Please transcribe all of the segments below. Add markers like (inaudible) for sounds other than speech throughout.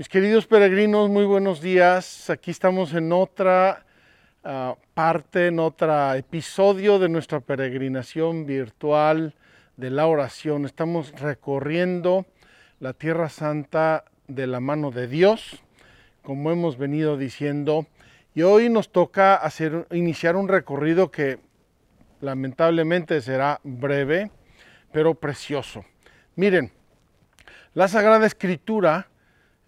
Mis queridos peregrinos, muy buenos días. Aquí estamos en otra ah, parte, en otro episodio de nuestra peregrinación virtual de la oración. Estamos recorriendo la Tierra Santa de la mano de Dios, como hemos venido diciendo. Y hoy nos toca hacer, iniciar un recorrido que lamentablemente será breve, pero precioso. Miren, la Sagrada Escritura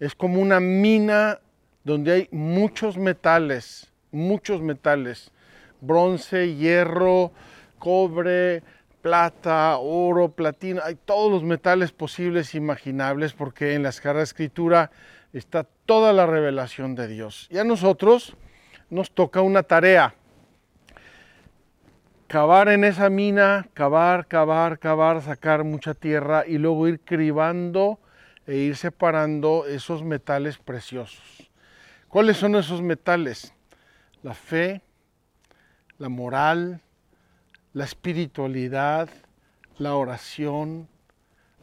es como una mina donde hay muchos metales, muchos metales, bronce, hierro, cobre, plata, oro, platino, hay todos los metales posibles imaginables porque en la Sagrada Escritura está toda la revelación de Dios. Y a nosotros nos toca una tarea, cavar en esa mina, cavar, cavar, cavar, sacar mucha tierra y luego ir cribando e ir separando esos metales preciosos. ¿Cuáles son esos metales? La fe, la moral, la espiritualidad, la oración,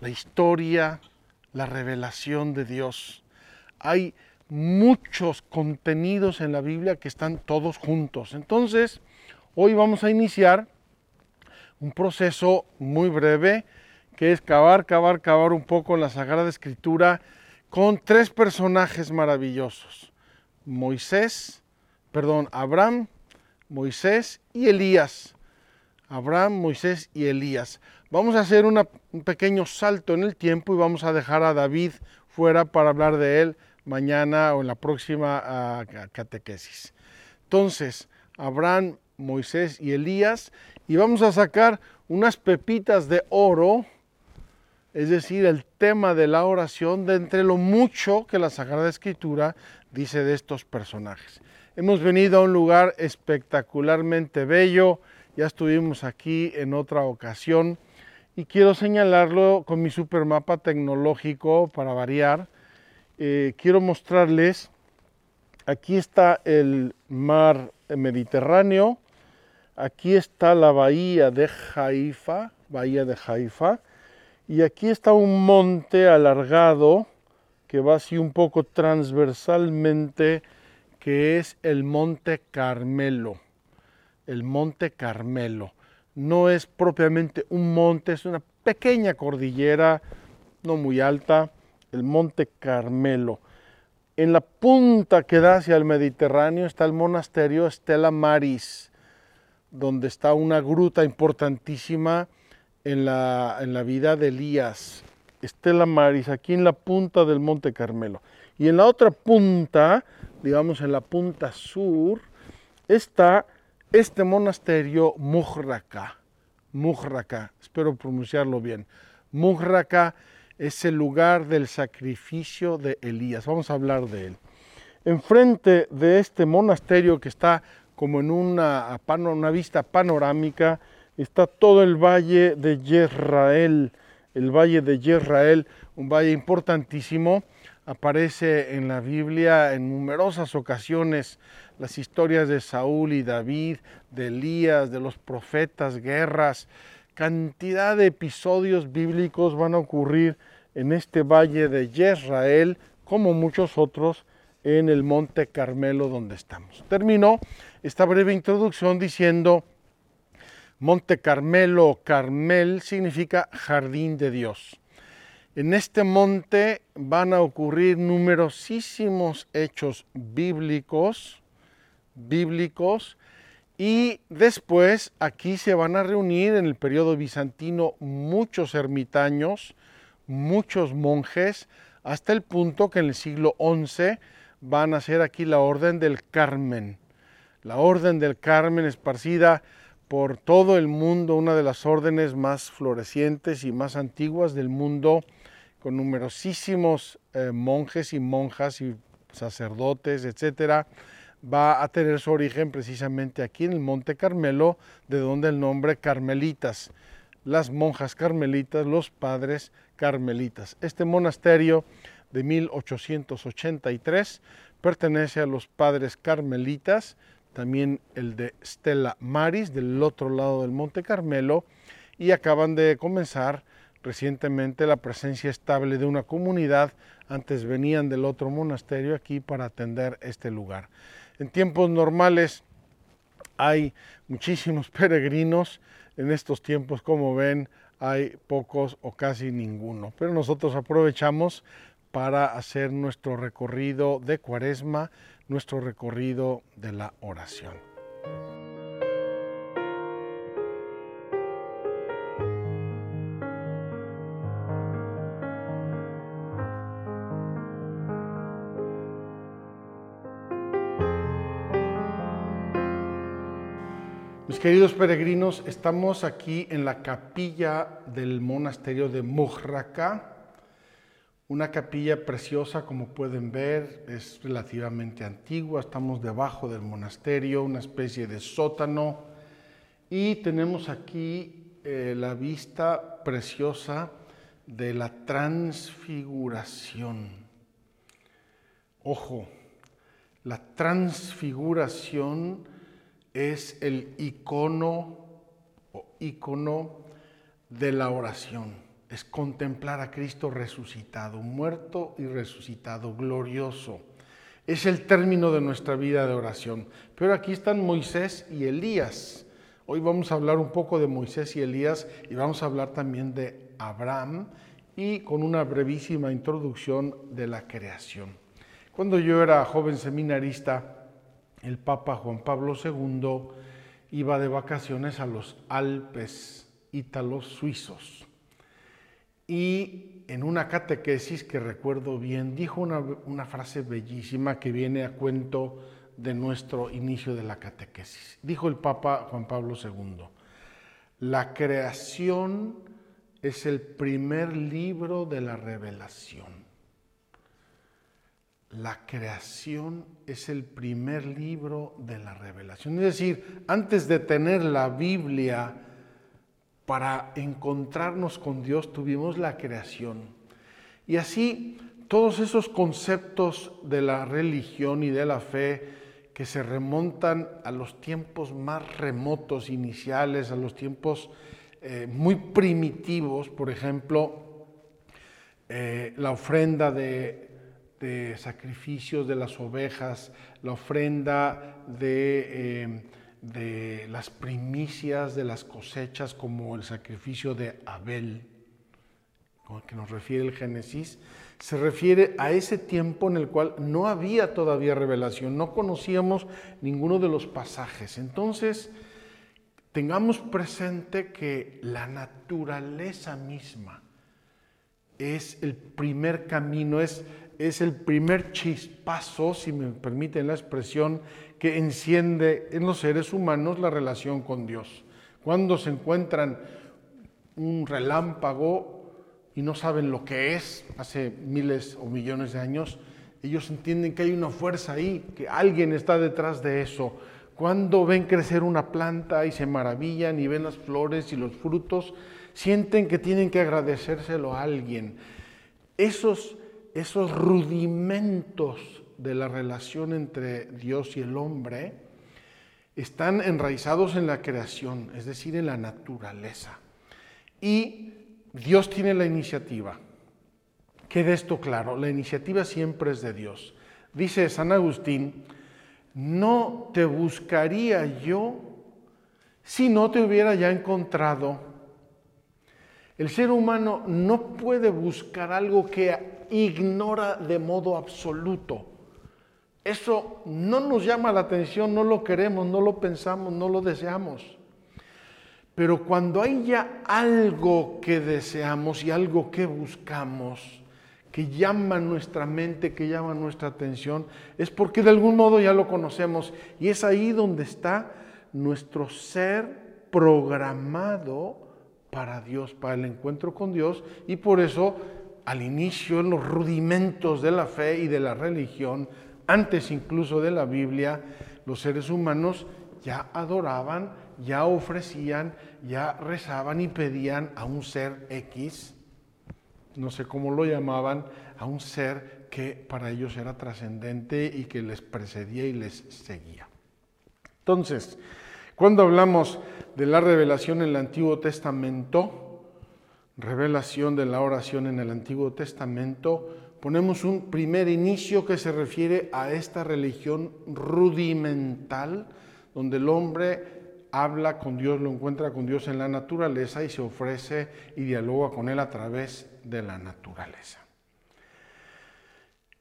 la historia, la revelación de Dios. Hay muchos contenidos en la Biblia que están todos juntos. Entonces, hoy vamos a iniciar un proceso muy breve que es cavar, cavar, cavar un poco en la Sagrada Escritura con tres personajes maravillosos. Moisés, perdón, Abraham, Moisés y Elías. Abraham, Moisés y Elías. Vamos a hacer un pequeño salto en el tiempo y vamos a dejar a David fuera para hablar de él mañana o en la próxima ah, catequesis. Entonces, Abraham, Moisés y Elías, y vamos a sacar unas pepitas de oro es decir, el tema de la oración de entre lo mucho que la Sagrada Escritura dice de estos personajes. Hemos venido a un lugar espectacularmente bello, ya estuvimos aquí en otra ocasión y quiero señalarlo con mi supermapa tecnológico para variar. Eh, quiero mostrarles, aquí está el mar Mediterráneo, aquí está la bahía de Haifa, bahía de Haifa, y aquí está un monte alargado que va así un poco transversalmente, que es el Monte Carmelo. El Monte Carmelo. No es propiamente un monte, es una pequeña cordillera, no muy alta, el Monte Carmelo. En la punta que da hacia el Mediterráneo está el monasterio Estela Maris, donde está una gruta importantísima en la, en la vida de Elías, Estela Maris, aquí en la punta del Monte Carmelo. Y en la otra punta, digamos en la punta sur, está este monasterio Mujraka. Mujraka, espero pronunciarlo bien. Mujraka es el lugar del sacrificio de Elías. Vamos a hablar de él. Enfrente de este monasterio que está como en una, una vista panorámica, está todo el valle de Yisrael, el valle de Yisrael, un valle importantísimo. Aparece en la Biblia en numerosas ocasiones las historias de Saúl y David, de Elías, de los profetas, guerras. Cantidad de episodios bíblicos van a ocurrir en este valle de Yisrael, como muchos otros en el monte Carmelo donde estamos. Terminó esta breve introducción diciendo Monte Carmelo o Carmel significa jardín de Dios. En este monte van a ocurrir numerosísimos hechos bíblicos, bíblicos, y después aquí se van a reunir en el periodo bizantino muchos ermitaños, muchos monjes, hasta el punto que en el siglo XI van a ser aquí la Orden del Carmen. La Orden del Carmen esparcida por todo el mundo, una de las órdenes más florecientes y más antiguas del mundo, con numerosísimos eh, monjes y monjas y sacerdotes, etcétera, va a tener su origen precisamente aquí en el Monte Carmelo, de donde el nombre Carmelitas, las monjas carmelitas, los padres carmelitas. Este monasterio de 1883 pertenece a los padres carmelitas, también el de Stella Maris del otro lado del Monte Carmelo y acaban de comenzar recientemente la presencia estable de una comunidad, antes venían del otro monasterio aquí para atender este lugar. En tiempos normales hay muchísimos (laughs) peregrinos, en estos tiempos como ven hay pocos o casi ninguno, pero nosotros aprovechamos para hacer nuestro recorrido de cuaresma, nuestro recorrido de la oración. Mis queridos peregrinos, estamos aquí en la capilla del monasterio de Mujraca, una capilla preciosa como pueden ver, es relativamente antigua, estamos debajo del monasterio, una especie de sótano y tenemos aquí eh, la vista preciosa de la transfiguración. Ojo, la transfiguración es el icono o icono de la oración. Es contemplar a Cristo resucitado, muerto y resucitado, glorioso. Es el término de nuestra vida de oración. Pero aquí están Moisés y Elías. Hoy vamos a hablar un poco de Moisés y Elías y vamos a hablar también de Abraham y con una brevísima introducción de la creación. Cuando yo era joven seminarista, el Papa Juan Pablo II iba de vacaciones a los Alpes ítalos suizos. Y en una catequesis que recuerdo bien, dijo una, frase bellísima que viene a cuento de nuestro inicio de la catequesis. Dijo el Papa Juan Pablo II, la creación es el primer libro de la revelación. La creación es el primer libro de la revelación. Es decir, antes de tener la Biblia para encontrarnos con Dios, tuvimos la creación. Y así todos esos conceptos de la religión y de la fe que se remontan a los tiempos más remotos, iniciales, a los tiempos eh, muy primitivos, por ejemplo, eh, la ofrenda de sacrificios de las ovejas, la ofrenda de, eh, de, las primicias de las cosechas, como el sacrificio de Abel, que nos refiere el Génesis, se refiere a ese tiempo en el cual no había todavía revelación, no conocíamos ninguno de los pasajes. Entonces, tengamos presente que la naturaleza misma es el primer camino, es es el primer chispazo, si me permiten la expresión, que enciende en los seres humanos la relación con Dios. Cuando se encuentran un relámpago y no saben lo que es, hace miles o millones de años, ellos entienden que hay una fuerza ahí, que alguien está detrás de eso. Cuando ven crecer una planta y se maravillan y ven las flores y los frutos, sienten que tienen que agradecérselo a alguien. Esos esos rudimentos de la relación entre Dios y el hombre están enraizados en la creación, es decir, en la naturaleza. Y Dios tiene la iniciativa. Quede esto claro, la iniciativa siempre es de Dios. Dice San Agustín, no te buscaría yo si no te hubiera ya encontrado. El ser humano no puede buscar algo que ignora de modo absoluto. Eso no nos llama la atención, no lo queremos, no lo pensamos, no lo deseamos. Pero cuando hay ya algo que deseamos y algo que buscamos, que llama nuestra mente, que llama nuestra atención, es porque de algún modo ya lo conocemos y es ahí donde está nuestro ser programado para Dios, para el encuentro con Dios y por eso al inicio en los rudimentos de la fe y de la religión, antes incluso de la Biblia, los seres humanos ya adoraban, ya ofrecían, ya rezaban y pedían a un ser X, no sé cómo lo llamaban, a un ser que para ellos era trascendente y que les precedía y les seguía. Entonces, cuando hablamos de la revelación en el Antiguo Testamento, revelación de la oración en el Antiguo Testamento, ponemos un primer inicio que se refiere a esta religión rudimental, donde el hombre habla con Dios, lo encuentra con Dios en la naturaleza y se ofrece y dialoga con Él a través de la naturaleza.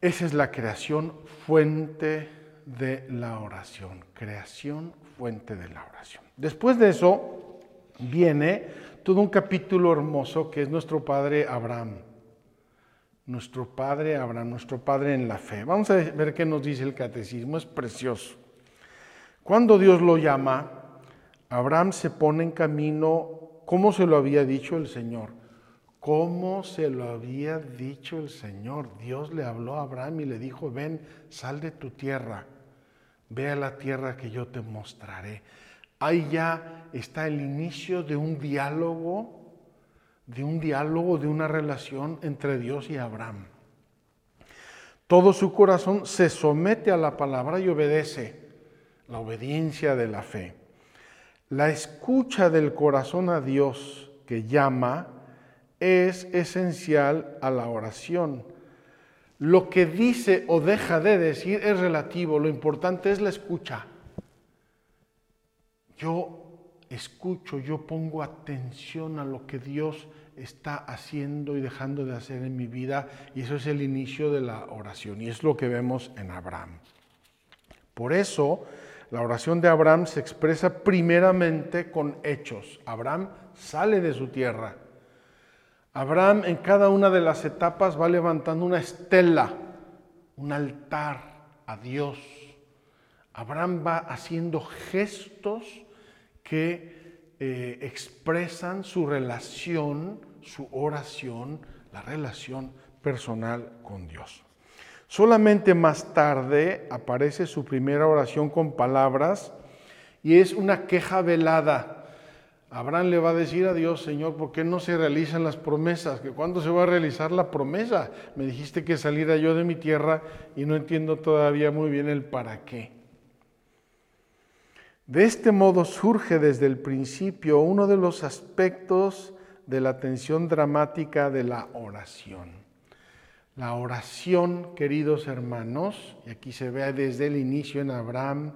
Esa es la creación fuente de la oración, creación fuente de la oración. Después de eso viene todo un capítulo hermoso que es nuestro padre Abraham. Nuestro padre Abraham, nuestro padre en la fe. Vamos a ver qué nos dice el catecismo, es precioso. Cuando Dios lo llama, Abraham se pone en camino, como se lo había dicho el Señor. Como se lo había dicho el Señor. Dios le habló a Abraham y le dijo, ven, sal de tu tierra, ve a la tierra que yo te mostraré. Ahí ya está el inicio de un diálogo, de un diálogo, de una relación entre Dios y Abraham. Todo su corazón se somete a la palabra y obedece, la obediencia de la fe. La escucha del corazón a Dios que llama es esencial a la oración. Lo que dice o deja de decir es relativo, lo importante es la escucha. Yo escucho, yo pongo atención a lo que Dios está haciendo y dejando de hacer en mi vida y eso es el inicio de la oración y es lo que vemos en Abraham. Por eso, la oración de Abraham se expresa primeramente con hechos. Abraham sale de su tierra. Abraham en cada una de las etapas va levantando una estela, un altar a Dios. Abraham va haciendo gestos que eh, expresan su relación, su oración, la relación personal con Dios. Solamente más tarde aparece su primera oración con palabras y es una queja velada. Abraham le va a decir a Dios, Señor, ¿por qué no se realizan las promesas? ¿Que ¿Cuándo se va a realizar la promesa? Me dijiste que saliera yo de mi tierra y no entiendo todavía muy bien el para qué. De este modo surge desde el principio uno de los aspectos de la tensión dramática de la oración. La oración, queridos hermanos, y aquí se ve desde el inicio en Abraham,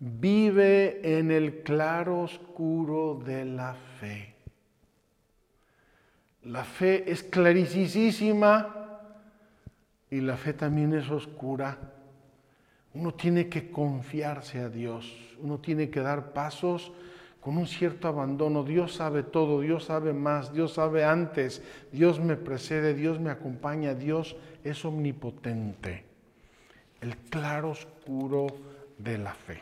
vive en el claro oscuro de la fe. La fe es clarísima y la fe también es oscura. Uno tiene que confiarse a Dios, uno tiene que dar pasos con un cierto abandono. Dios sabe todo, Dios sabe más, Dios sabe antes, Dios me precede, Dios me acompaña, Dios es omnipotente. El claro oscuro de la fe.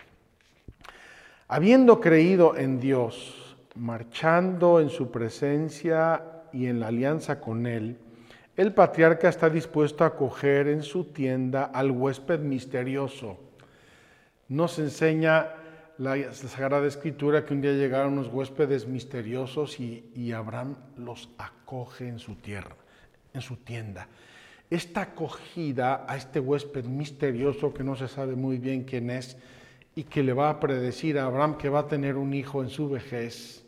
Habiendo creído en Dios, marchando en su presencia y en la alianza con Él, el patriarca está dispuesto a acoger en su tienda al huésped misterioso. Nos enseña la Sagrada Escritura que un día llegaron unos huéspedes misteriosos y, Abraham los acoge en su tierra, en su tienda. Esta acogida a este huésped misterioso que no se sabe muy bien quién es y que le va a predecir a Abraham que va a tener un hijo en su vejez,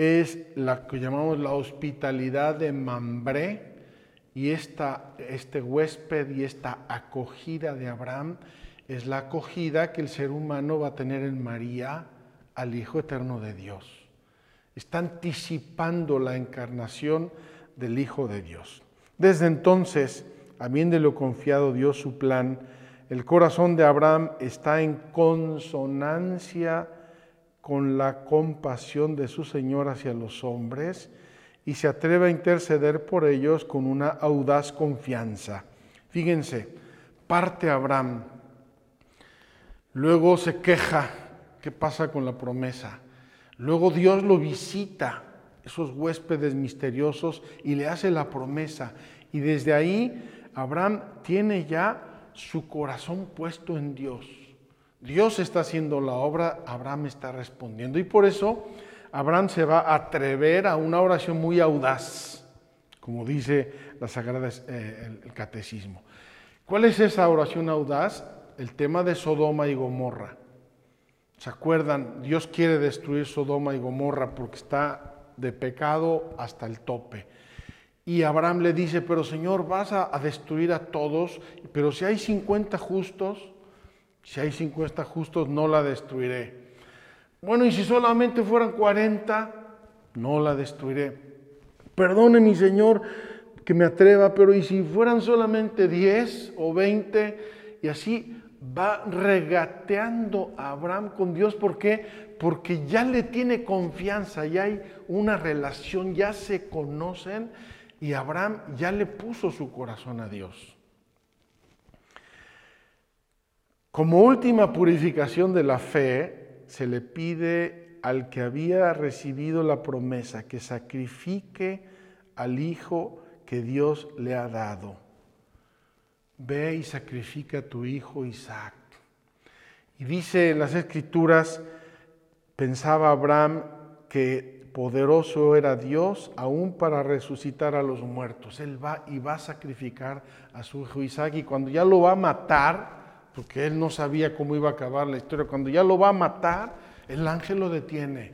es la que llamamos la hospitalidad de Mambré y esta, este huésped y esta acogida de Abraham es la acogida que el ser humano va a tener en María al Hijo Eterno de Dios. Está anticipando la encarnación del Hijo de Dios. Desde entonces, habiéndole confiado Dios su plan, el corazón de Abraham está en consonancia con la compasión de su Señor hacia los hombres y se atreve a interceder por ellos con una audaz confianza. Fíjense, parte Abraham, luego se queja, ¿qué pasa con la promesa? Luego Dios lo visita, esos huéspedes misteriosos, y le hace la promesa. Y desde ahí Abraham tiene ya su corazón puesto en Dios. Dios está haciendo la obra, Abraham está respondiendo. Y por eso Abraham se va a atrever a una oración muy audaz, como dice la Sagrada, eh, el Catecismo. ¿Cuál es esa oración audaz? El tema de Sodoma y Gomorra. ¿Se acuerdan? Dios quiere destruir Sodoma y Gomorra porque está de pecado hasta el tope. Y Abraham le dice, pero Señor, vas a, destruir a todos, pero si hay 50 justos, si hay 50 justos, no la destruiré. Bueno, y si solamente fueran 40, no la destruiré. Perdone mi Señor que me atreva, pero y si fueran solamente 10 o 20, y así va regateando a Abraham con Dios. ¿Por qué? Porque ya le tiene confianza, ya hay una relación, ya se conocen y Abraham ya le puso su corazón a Dios. Como última purificación de la fe, se le pide al que había recibido la promesa que sacrifique al hijo que Dios le ha dado. Ve y sacrifica a tu hijo Isaac. Y dice en las escrituras, pensaba Abraham que poderoso era Dios aún para resucitar a los muertos. Él va y va a sacrificar a su hijo Isaac y cuando ya lo va a matar, porque él no sabía cómo iba a acabar la historia. Cuando ya lo va a matar, el ángel lo detiene.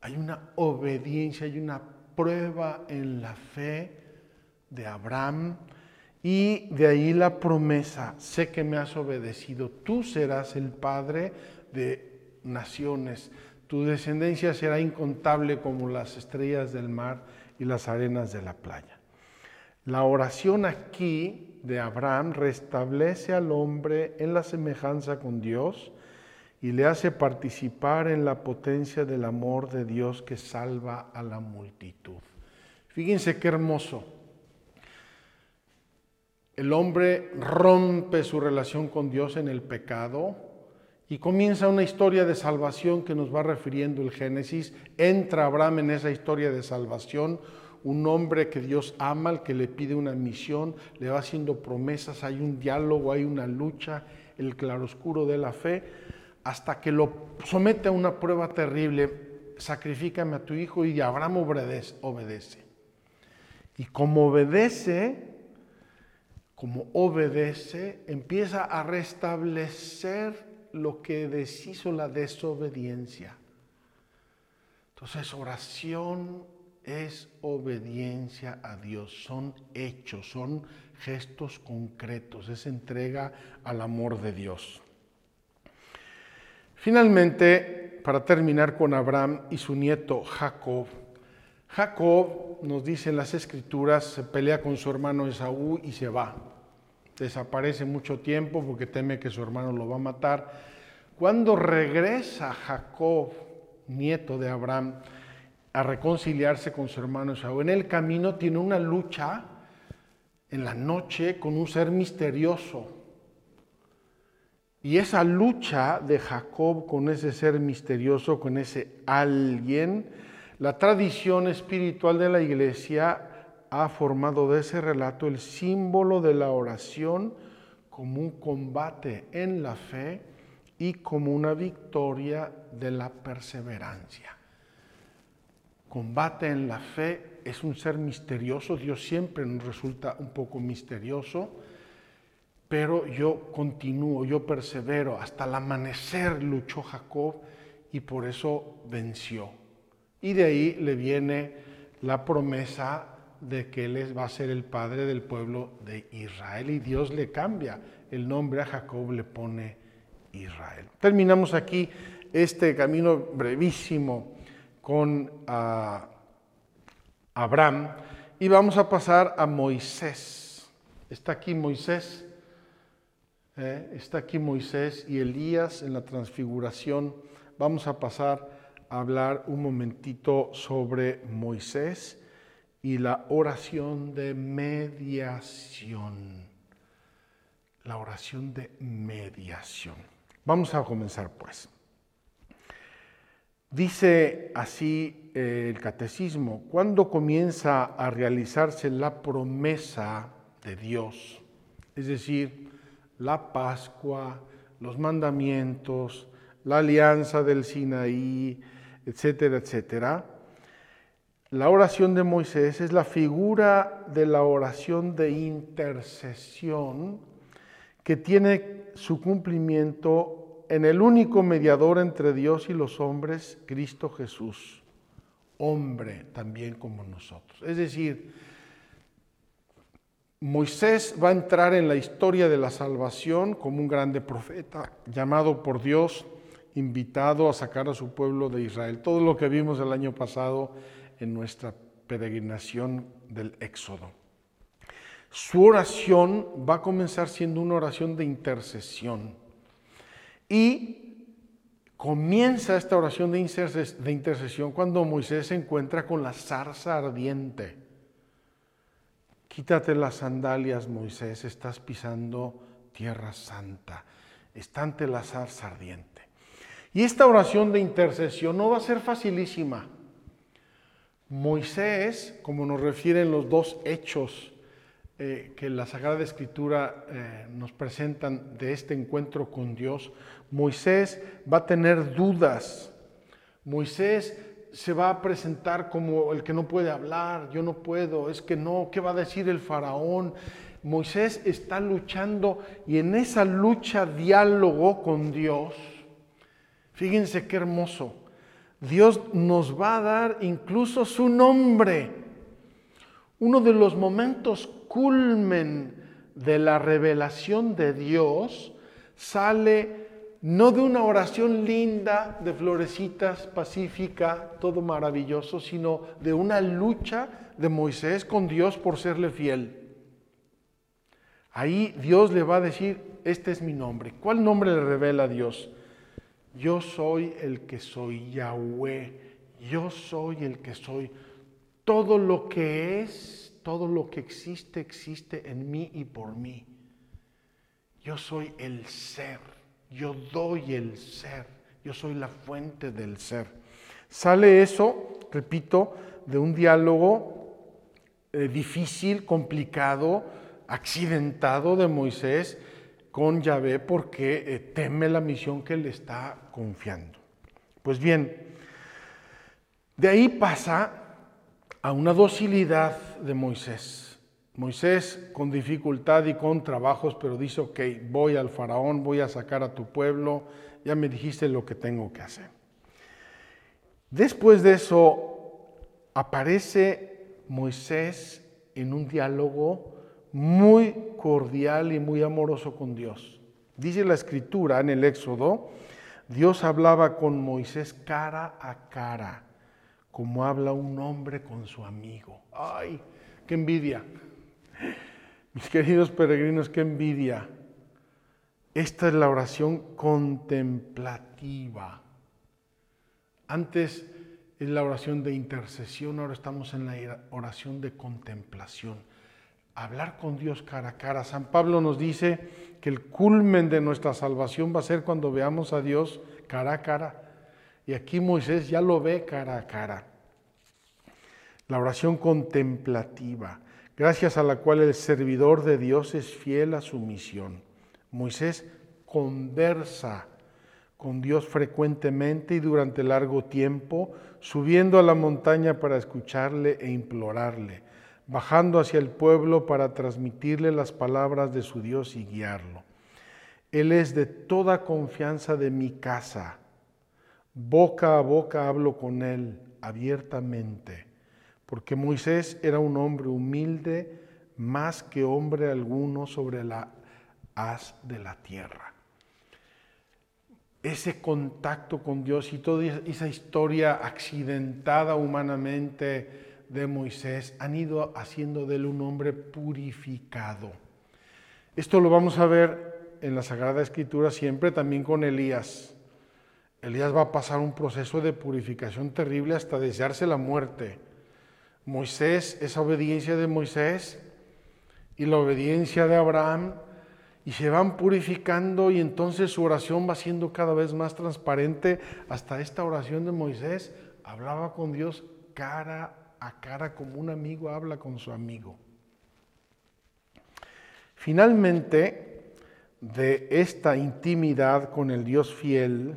Hay una obediencia, hay una prueba en la fe de Abraham y de ahí la promesa, sé que me has obedecido, tú serás el padre de naciones, tu descendencia será incontable como las estrellas del mar y las arenas de la playa. La oración aquí de Abraham restablece al hombre en la semejanza con Dios y le hace participar en la potencia del amor de Dios que salva a la multitud. Fíjense qué hermoso. El hombre rompe su relación con Dios en el pecado y comienza una historia de salvación que nos va refiriendo el Génesis. Entra Abraham en esa historia de salvación un hombre que Dios ama, al que le pide una misión, le va haciendo promesas, hay un diálogo, hay una lucha, el claroscuro de la fe, hasta que lo somete a una prueba terrible, sacrifícame a tu hijo y Abraham obedece. Y como obedece, como obedece, empieza a restablecer lo que deshizo la desobediencia. Entonces, oración es obediencia a Dios, son hechos, son gestos concretos, es entrega al amor de Dios. Finalmente, para terminar con Abraham y su nieto Jacob, Jacob nos dice en las escrituras, se pelea con su hermano Esaú y se va. Desaparece mucho tiempo porque teme que su hermano lo va a matar. Cuando regresa Jacob, nieto de Abraham, a reconciliarse con su hermano Esaú. En el camino tiene una lucha en la noche con un ser misterioso. Y esa lucha de Jacob con ese ser misterioso, con ese alguien, la tradición espiritual de la iglesia ha formado de ese relato el símbolo de la oración como un combate en la fe y como una victoria de la perseverancia combate en la fe, es un ser misterioso, Dios siempre nos resulta un poco misterioso, pero yo continúo, yo persevero, hasta el amanecer luchó Jacob y por eso venció. Y de ahí le viene la promesa de que él va a ser el padre del pueblo de Israel y Dios le cambia el nombre a Jacob, le pone Israel. Terminamos aquí este camino brevísimo con ah, Abraham y vamos a pasar a Moisés. Está aquí Moisés, eh, está aquí Moisés y Elías en la transfiguración. Vamos a pasar hablar un momentito sobre Moisés y la oración de mediación. La oración de mediación. Vamos a comenzar pues. Dice así eh, el catecismo, cuando comienza a realizarse la promesa de Dios, es decir, la Pascua, los mandamientos, la alianza del Sinaí, etcétera, etcétera, la oración de Moisés es la figura de la oración de intercesión que tiene su cumplimiento en el único mediador entre Dios y los hombres, Cristo Jesús, hombre también como nosotros. Es decir, Moisés va a entrar en la historia de la salvación como un grande profeta, llamado por Dios, invitado a sacar a su pueblo de Israel. Todo lo que vimos el año pasado en nuestra peregrinación del Éxodo. Su oración va a comenzar siendo una oración de intercesión y comienza esta oración de intercesión cuando Moisés se encuentra con la zarza ardiente. Quítate las sandalias, Moisés, estás pisando tierra santa. Está ante la zarza ardiente. Y esta oración de intercesión no va a ser facilísima. Moisés, como nos refieren los dos hechos eh, que la Sagrada Escritura eh, nos presentan de este encuentro con Dios, Moisés va a tener dudas. Moisés se va a presentar como el que no puede hablar, yo no puedo, es que no, ¿qué va a decir el faraón? Moisés está luchando y en esa lucha diálogo con Dios, fíjense qué hermoso, Dios nos va a dar incluso su nombre. Uno de los momentos culmen de la revelación de Dios sale no de una oración linda, de florecitas, pacífica, todo maravilloso, sino de una lucha de Moisés con Dios por serle fiel. Ahí Dios le va a decir, este es mi nombre. ¿Cuál nombre le revela a Dios? Yo soy el que soy Yahweh, yo soy el que soy. Todo lo que es todo lo que existe existe en mí y por mí. Yo soy el ser, yo doy el ser, yo soy la fuente del ser. Sale eso, repito, de un diálogo eh, difícil, complicado, accidentado de Moisés con Yahvé porque eh, teme la misión que le está confiando. Pues bien, de ahí pasa a una docilidad de Moisés. Moisés con dificultad y con trabajos, pero dice, ok, voy al faraón, voy a sacar a tu pueblo, ya me dijiste lo que tengo que hacer. Después de eso aparece Moisés en un diálogo muy cordial y muy amoroso con Dios. Dice la escritura en el Éxodo, Dios hablaba con Moisés cara a cara como habla un hombre con su amigo. ¡Ay, qué envidia! Mis queridos peregrinos, qué envidia. Esta es la oración contemplativa. Antes es la oración de intercesión, ahora estamos en la oración de contemplación. Hablar con Dios cara a cara. San Pablo nos dice que el culmen de nuestra salvación va a ser cuando veamos a Dios cara a cara. Y aquí Moisés ya lo ve cara a cara. La oración contemplativa, gracias a la cual el servidor de Dios es fiel a su misión. Moisés conversa con Dios frecuentemente y durante largo tiempo, subiendo a la montaña para escucharle e implorarle, bajando hacia el pueblo para transmitirle las palabras de su Dios y guiarlo. Él es de toda confianza de mi casa Boca a boca hablo con él abiertamente, porque Moisés era un hombre humilde más que hombre alguno sobre la haz de la tierra. Ese contacto con Dios y toda esa historia accidentada humanamente de Moisés han ido haciendo de él un hombre purificado. Esto lo vamos a ver en la Sagrada Escritura siempre también con Elías. Elías va a pasar un proceso de purificación terrible hasta desearse la muerte. Moisés, esa obediencia de Moisés y la obediencia de Abraham, y se van purificando y entonces su oración va siendo cada vez más transparente. Hasta esta oración de Moisés hablaba con Dios cara a cara como un amigo habla con su amigo. Finalmente, de esta intimidad con el Dios fiel,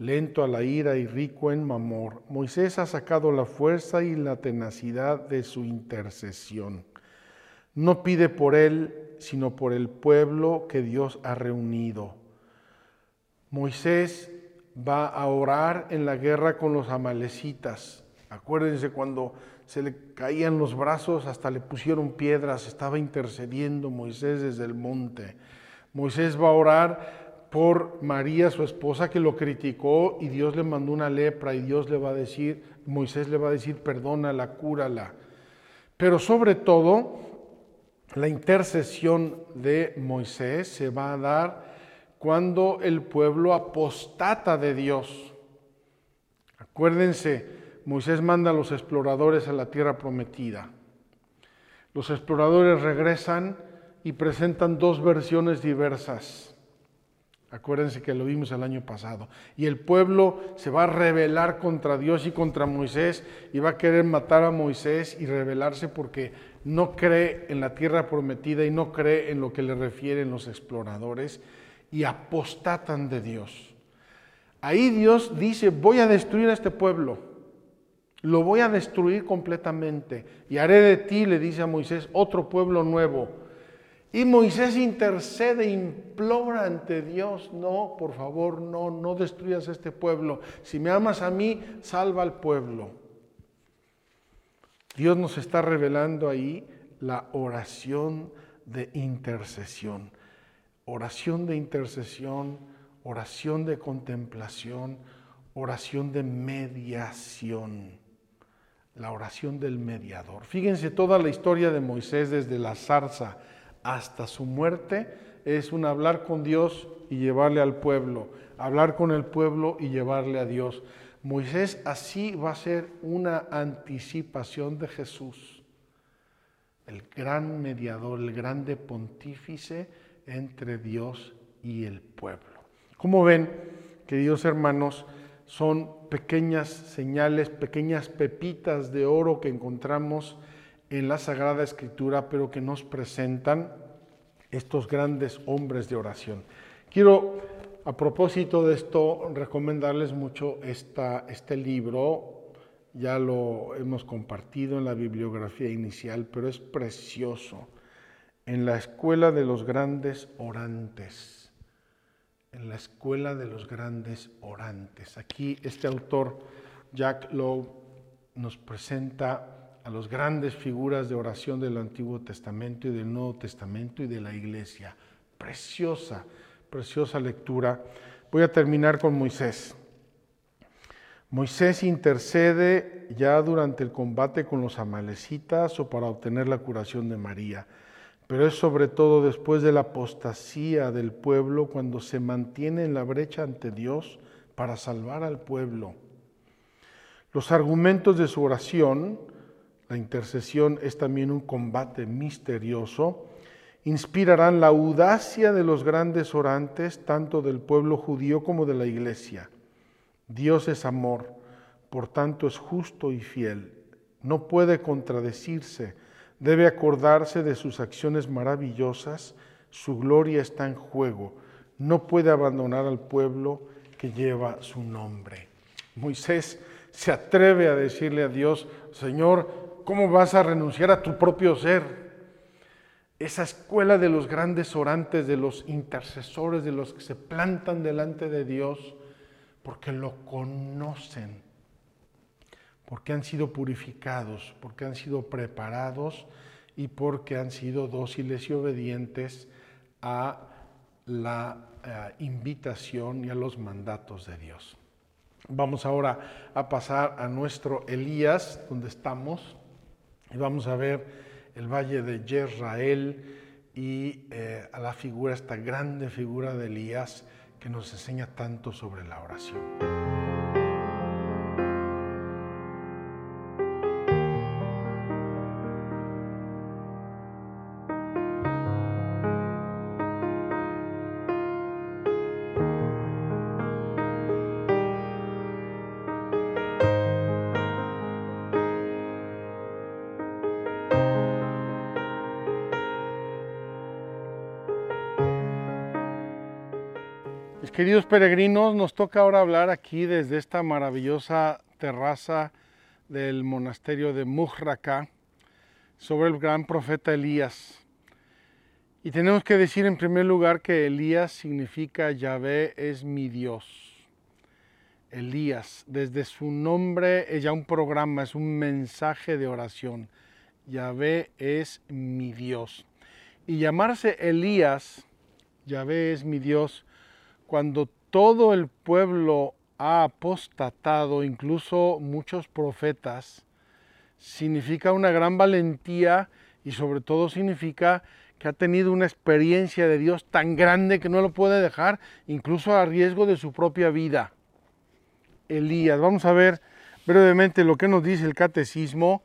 lento a la ira y rico en mamor, Moisés ha sacado la fuerza y la tenacidad de su intercesión. No pide por él, sino por el pueblo que Dios ha reunido. Moisés va a orar en la guerra con los amalecitas. Acuérdense cuando se le caían los brazos, hasta le pusieron piedras, estaba intercediendo Moisés desde el monte. Moisés va a orar por María, su esposa, que lo criticó y Dios le mandó una lepra y Dios le va a decir, Moisés le va a decir, perdónala, cúrala. Pero sobre todo, la intercesión de Moisés se va a dar cuando el pueblo apostata de Dios. Acuérdense, Moisés manda a los exploradores a la tierra prometida. Los exploradores regresan y presentan dos versiones diversas. Acuérdense que lo vimos el año pasado. Y el pueblo se va a rebelar contra Dios y contra Moisés y va a querer matar a Moisés y rebelarse porque no cree en la tierra prometida y no cree en lo que le refieren los exploradores y apostatan de Dios. Ahí Dios dice, voy a destruir a este pueblo, lo voy a destruir completamente y haré de ti, le dice a Moisés, otro pueblo nuevo y Moisés intercede, implora ante Dios, no, por favor, no, no destruyas este pueblo. Si me amas a mí, salva al pueblo. Dios nos está revelando ahí la oración de intercesión. Oración de intercesión, oración de contemplación, oración de mediación. La oración del mediador. Fíjense toda la historia de Moisés desde la zarza hasta su muerte es un hablar con Dios y llevarle al pueblo, hablar con el pueblo y llevarle a Dios. Moisés así va a ser una anticipación de Jesús, el gran mediador, el grande pontífice entre Dios y el pueblo. Como ven, queridos hermanos, son pequeñas señales, pequeñas pepitas de oro que encontramos en la Sagrada Escritura, pero que nos presentan estos grandes hombres de oración. Quiero, a propósito de esto, recomendarles mucho esta, este libro. Ya lo hemos compartido en la bibliografía inicial, pero es precioso. En la Escuela de los Grandes Orantes. En la Escuela de los Grandes Orantes. Aquí este autor, Jack Lowe, nos presenta a las grandes figuras de oración del Antiguo Testamento y del Nuevo Testamento y de la Iglesia. Preciosa, preciosa lectura. Voy a terminar con Moisés. Moisés intercede ya durante el combate con los amalecitas o para obtener la curación de María, pero es sobre todo después de la apostasía del pueblo cuando se mantiene en la brecha ante Dios para salvar al pueblo. Los argumentos de su oración la intercesión es también un combate misterioso. Inspirarán la audacia de los grandes orantes, tanto del pueblo judío como de la iglesia. Dios es amor, por tanto es justo y fiel. No puede contradecirse, debe acordarse de sus acciones maravillosas, su gloria está en juego. No puede abandonar al pueblo que lleva su nombre. Moisés se atreve a decirle a Dios, Señor, ¿Cómo vas a renunciar a tu propio ser? Esa escuela de los grandes orantes, de los intercesores, de los que se plantan delante de Dios, porque lo conocen, porque han sido purificados, porque han sido preparados y porque han sido dóciles y obedientes a la eh, invitación y a los mandatos de Dios. Vamos ahora a pasar a nuestro Elías, donde estamos. Y vamos a ver el valle de Jezrael y eh, a la figura, esta grande figura de Elías, que nos enseña tanto sobre la oración. Queridos peregrinos, nos toca ahora hablar aquí desde esta maravillosa terraza del monasterio de Mujraka sobre el gran profeta Elías. Y tenemos que decir en primer lugar que Elías significa Yahvé es mi Dios. Elías, desde su nombre es ya un programa, es un mensaje de oración. Yahvé es mi Dios. Y llamarse Elías, Yahvé es mi Dios, cuando todo el pueblo ha apostatado, incluso muchos profetas, significa una gran valentía y sobre todo significa que ha tenido una experiencia de Dios tan grande que no lo puede dejar, incluso a riesgo de su propia vida. Elías, vamos a ver brevemente lo que nos dice el catecismo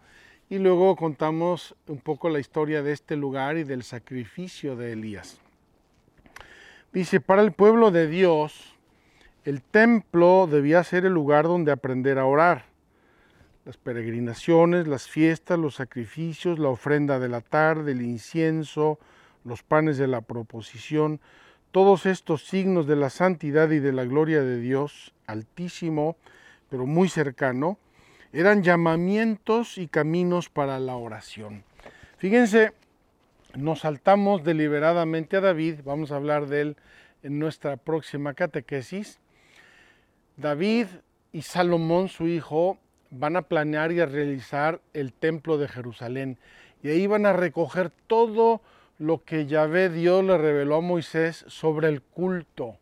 y luego contamos un poco la historia de este lugar y del sacrificio de Elías. Dice, para el pueblo de Dios, el templo debía ser el lugar donde aprender a orar. Las peregrinaciones, las fiestas, los sacrificios, la ofrenda de la tarde, el incienso, los panes de la proposición, todos estos signos de la santidad y de la gloria de Dios, altísimo, pero muy cercano, eran llamamientos y caminos para la oración. Fíjense nos saltamos deliberadamente a David, vamos a hablar de él en nuestra próxima catequesis. David y Salomón, su hijo, van a planear y a realizar el templo de Jerusalén. Y ahí van a recoger todo lo que Yahvé Dios le reveló a Moisés sobre el culto,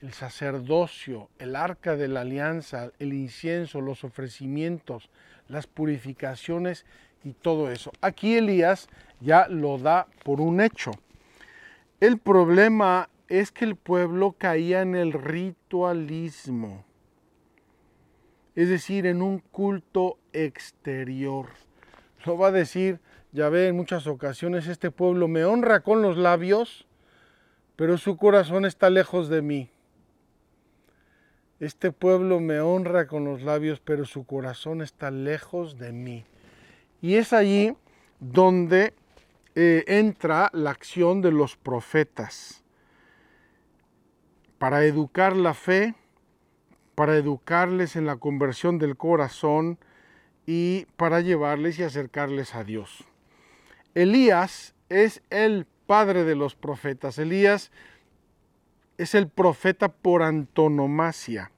el sacerdocio, el arca de la alianza, el incienso, los ofrecimientos, las purificaciones y todo eso. Aquí Elías ya lo da por un hecho. El problema es que el pueblo caía en el ritualismo, es decir, en un culto exterior. Lo va a decir ya ve en muchas ocasiones, este pueblo me honra con los labios, pero su corazón está lejos de mí. Este pueblo me honra con los labios, pero su corazón está lejos de mí. Y es allí donde eh, entra la acción de los profetas para educar la fe, para educarles en la conversión del corazón y para llevarles y acercarles a Dios. Elías es el padre de los profetas. Elías es el profeta por antonomasia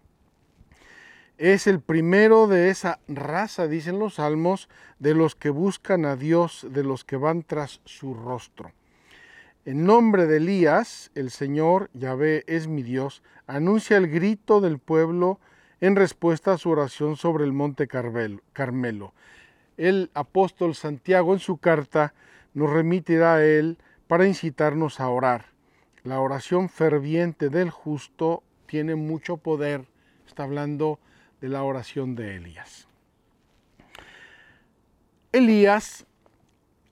es el primero de esa raza, dicen los salmos, de los que buscan a Dios, de los que van tras su rostro. En nombre de Elías, el Señor, Yahvé es mi Dios, anuncia el grito del pueblo en respuesta a su oración sobre el monte Carmelo. El apóstol Santiago en su carta nos remitirá a él para incitarnos a orar. La oración ferviente del justo tiene mucho poder. Está hablando la oración de Elías. Elías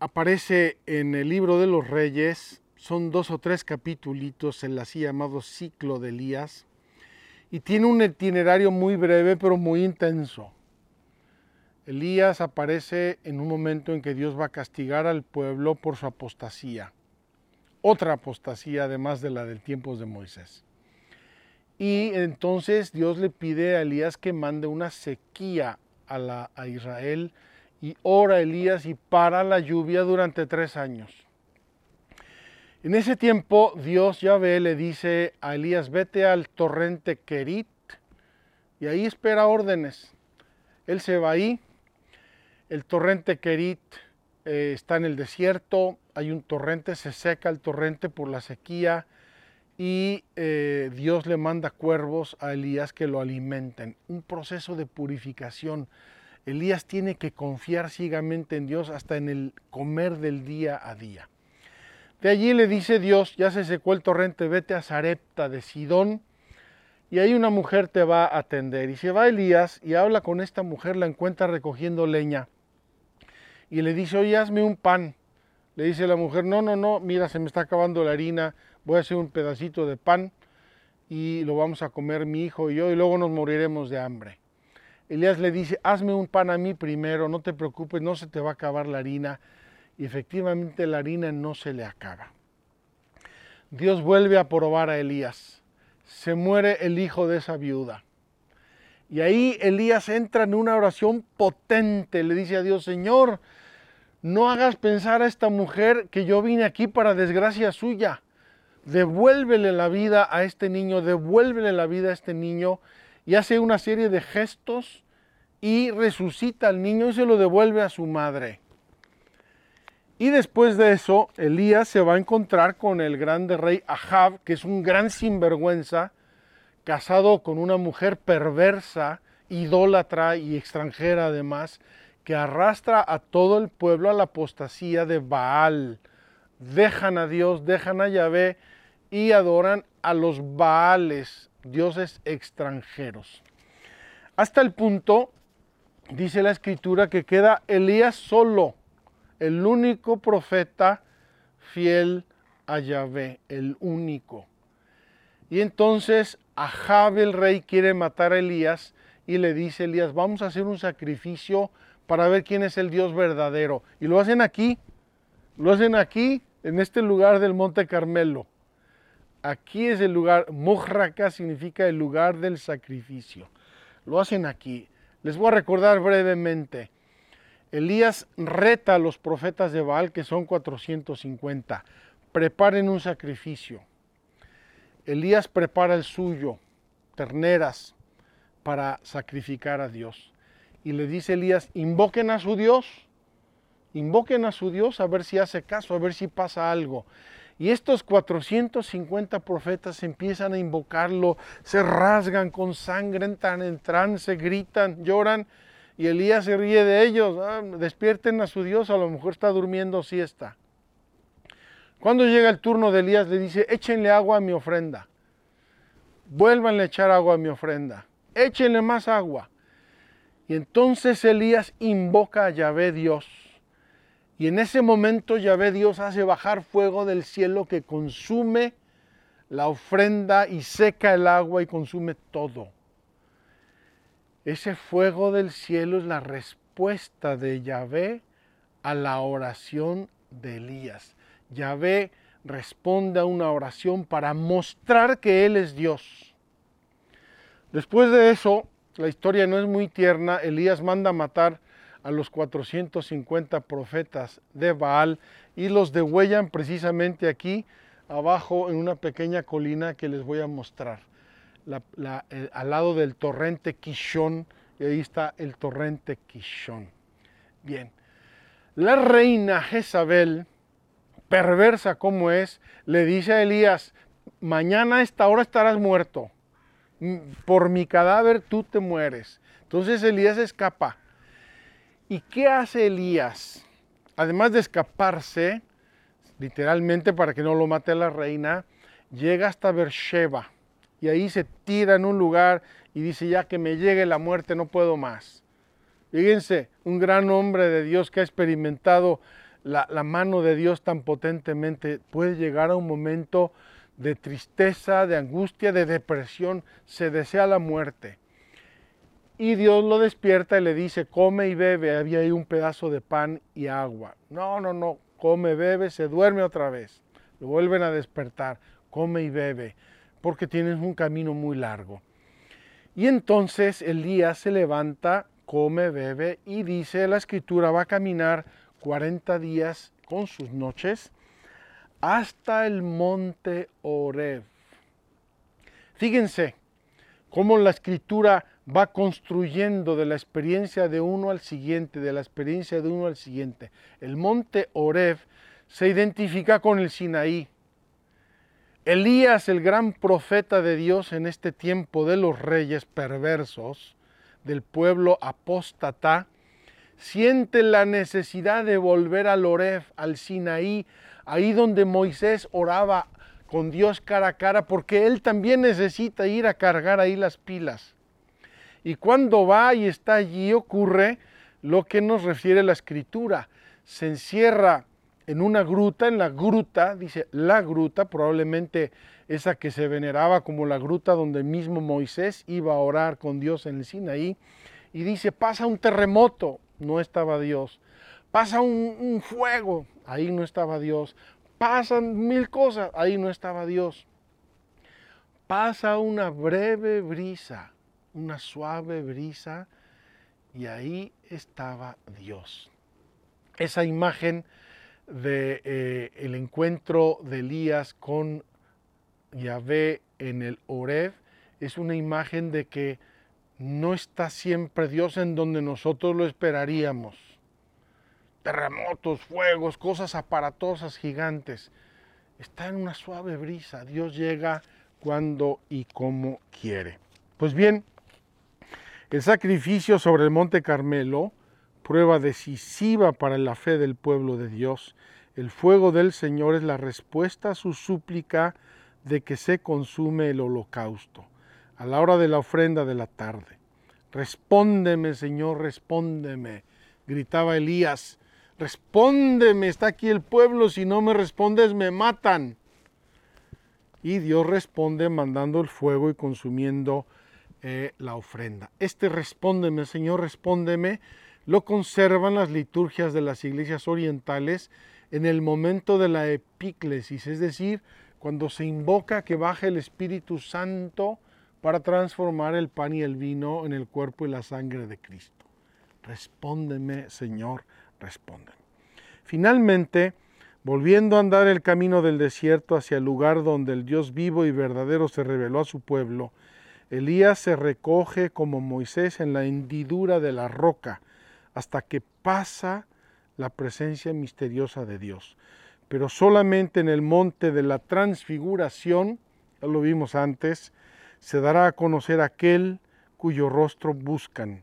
aparece en el libro de los reyes, son dos o tres capítulos, el así llamado ciclo de Elías, y tiene un itinerario muy breve pero muy intenso. Elías aparece en un momento en que Dios va a castigar al pueblo por su apostasía, otra apostasía además de la del tiempo de Moisés. Y entonces Dios le pide a Elías que mande una sequía a, Israel y ora Elías y para la lluvia durante tres años. En ese tiempo Dios Yahvé le dice a Elías, vete al torrente Kerit y ahí espera órdenes. Él se va ahí, el torrente Kerit eh, está en el desierto, hay un torrente, se seca el torrente por la sequía, y eh, Dios le manda cuervos a Elías que lo alimenten. Un proceso de purificación. Elías tiene que confiar ciegamente en Dios hasta en el comer del día a día. De allí le dice Dios, ya se secó el torrente, vete a Sarepta de Sidón, y ahí una mujer te va a atender. Y se va Elías y habla con esta mujer, la encuentra recogiendo leña. Y le dice, oye, hazme un pan. Le dice la mujer, no, no, no, mira, se me está acabando la harina, voy a hacer un pedacito de pan y lo vamos a comer mi hijo y yo y luego nos moriremos de hambre. Elías le dice, hazme un pan a mí primero, no te preocupes, no se te va a acabar la harina. Y efectivamente la harina no se le acaba. Dios vuelve a probar a Elías. Se muere el hijo de esa viuda. Y ahí Elías entra en una oración potente. Le dice a Dios, Señor, no hagas pensar a esta mujer que yo vine aquí para desgracia suya. Devuélvele la vida a este niño, devuélvele la vida a este niño. Y hace una serie de gestos y resucita al niño y se lo devuelve a su madre. Y después de eso, Elías se va a encontrar con el grande rey Ahab, que es un gran sinvergüenza, casado con una mujer perversa, idólatra y extranjera además, que arrastra a todo el pueblo a la apostasía de Baal. Dejan a Dios, dejan a Yahvé y adoran a los Baales, dioses extranjeros. Hasta el punto dice la escritura que queda Elías solo, el único profeta fiel a Yahvé, el único. Y entonces Ahab el rey quiere matar a Elías y le dice Elías, vamos a hacer un sacrificio para ver quién es el Dios verdadero. Y lo hacen aquí, lo hacen aquí, en este lugar del Monte Carmelo. Aquí es el lugar, Mojraca significa el lugar del sacrificio. Lo hacen aquí. Les voy a recordar brevemente. Elías reta a los profetas de Baal, que son 450. Preparen un sacrificio. Elías prepara el suyo, terneras, para sacrificar a Dios. Y le dice Elías, invoquen a su Dios, invoquen a su Dios a ver si hace caso, a ver si pasa algo. Y estos 450 profetas empiezan a invocarlo, se rasgan con sangre, entran en trance, gritan, lloran. Y Elías se ríe de ellos. Ah, despierten a su Dios, a lo mejor está durmiendo siesta. Cuando llega el turno de Elías, le dice: Échenle agua a mi ofrenda. Vuélvanle a echar agua a mi ofrenda. Échenle más agua. Y entonces Elías invoca a Yahvé Dios y en ese momento Yahvé Dios hace bajar fuego del cielo que consume la ofrenda y seca el agua y consume todo. Ese fuego del cielo es la respuesta de Yahvé a la oración de Elías. Yahvé responde a una oración para mostrar que Él es Dios. Después de eso, la historia no es muy tierna, Elías manda matar a los 450 profetas de Baal y los degüellan precisamente aquí abajo en una pequeña colina que les voy a mostrar, al lado del torrente Kishon, y ahí está el torrente Kishon. Bien, la reina Jezabel, perversa como es, le dice a Elías, mañana a esta hora estarás muerto, por mi cadáver tú te mueres. Entonces Elías escapa ¿Y qué hace Elías? Además de escaparse, literalmente para que no lo mate la reina, llega hasta Beersheba y ahí se tira en un lugar y dice, ya que me llegue la muerte no puedo más. Fíjense, un gran hombre de Dios que ha experimentado la, la mano de Dios tan potentemente, puede llegar a un momento de tristeza, de angustia, de depresión, se desea la muerte. Y Dios lo despierta y le dice, come y bebe. Había ahí un pedazo de pan y agua. No, no, no, come, bebe, se duerme otra vez. Lo vuelven a despertar, come y bebe, porque tienes un camino muy largo. Y entonces Elías se levanta, come, bebe y dice la escritura, va a caminar 40 días con sus noches hasta el monte Oreb. Fíjense cómo la escritura va construyendo de la experiencia de uno al siguiente, de la experiencia de uno al siguiente. El monte Oreb se identifica con el Sinaí. Elías, el gran profeta de Dios en este tiempo de los reyes perversos, del pueblo apóstata, siente la necesidad de volver al Oref, al Sinaí, ahí donde Moisés oraba con Dios cara a cara, porque él también necesita ir a cargar ahí las pilas. Y cuando va y está allí ocurre lo que nos refiere la escritura. Se encierra en una gruta, en la gruta, dice la gruta, probablemente esa que se veneraba como la gruta donde mismo Moisés iba a orar con Dios en el Sinaí, y dice, pasa un terremoto, no estaba Dios, pasa un, un fuego, ahí no estaba Dios, pasan mil cosas, ahí no estaba Dios, pasa una breve brisa, una suave brisa, y ahí estaba Dios. Esa imagen de eh, el encuentro de Elías con Yahvé en el Oreb es una imagen de que no está siempre Dios en donde nosotros lo esperaríamos. Terremotos, fuegos, cosas aparatosas, gigantes. Está en una suave brisa. Dios llega cuando y como quiere. Pues bien, el sacrificio sobre el monte Carmelo prueba decisiva para la fe del pueblo de Dios. El fuego del Señor es la respuesta a su súplica de que se consume el holocausto, a la hora de la ofrenda de la tarde. Respóndeme, Señor, respóndeme, gritaba Elías. Respóndeme, está aquí el pueblo, si no me respondes me matan. Y Dios responde mandando el fuego y consumiendo eh, la ofrenda. Este respóndeme, Señor, respóndeme, lo conservan las liturgias de las iglesias orientales en el momento de la epíclesis, es decir, cuando se invoca que baje el Espíritu Santo para transformar el pan y el vino en el cuerpo y la sangre de Cristo. Respóndeme, Señor, respóndeme. Finalmente, volviendo a andar el camino del desierto hacia el lugar donde el Dios vivo y verdadero se reveló a su pueblo, Elías se recoge como Moisés en la hendidura de la roca, hasta que pasa la presencia misteriosa de Dios. Pero solamente en el monte de la transfiguración, ya lo vimos antes, se dará a conocer aquel cuyo rostro buscan.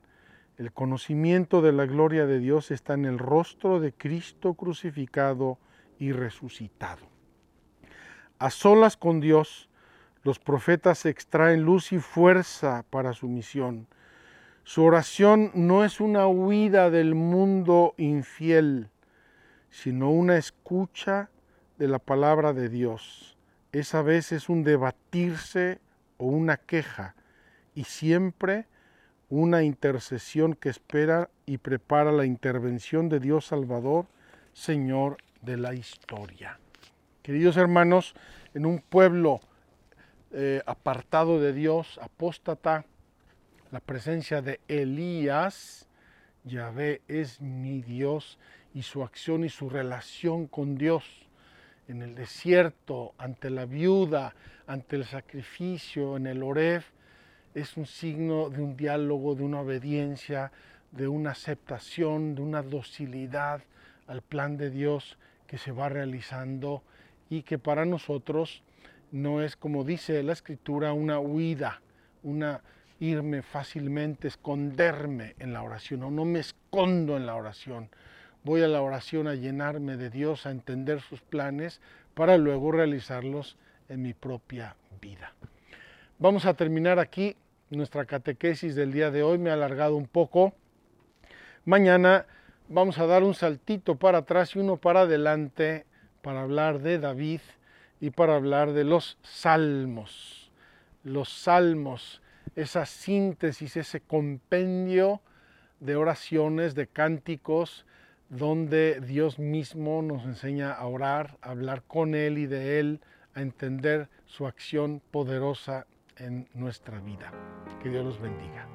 El conocimiento de la gloria de Dios está en el rostro de Cristo crucificado y resucitado. A solas con Dios, los profetas extraen luz y fuerza para su misión su oración no es una huida del mundo infiel, sino una escucha de la palabra de Dios. Esa vez es un debatirse o una queja y siempre una intercesión que espera y prepara la intervención de Dios Salvador, Señor de la historia. Queridos hermanos, en un pueblo eh, apartado de Dios, apóstata, la presencia de Elías, Yahvé es mi Dios y su acción y su relación con Dios en el desierto, ante la viuda, ante el sacrificio, en el Oref, es un signo de un diálogo, de una obediencia, de una aceptación, de una docilidad al plan de Dios que se va realizando y que para nosotros no es, como dice la escritura, una huida, una irme fácilmente, esconderme en la oración, o no me escondo en la oración. Voy a la oración a llenarme de Dios, a entender sus planes, para luego realizarlos en mi propia vida. Vamos a terminar aquí nuestra catequesis del día de hoy. Me ha alargado un poco. Mañana vamos a dar un saltito para atrás y uno para adelante para hablar de David y para hablar de los salmos. Los salmos esa síntesis, ese compendio de oraciones, de cánticos, donde Dios mismo nos enseña a orar, a hablar con Él y de Él, a entender su acción poderosa en nuestra vida. Que Dios los bendiga.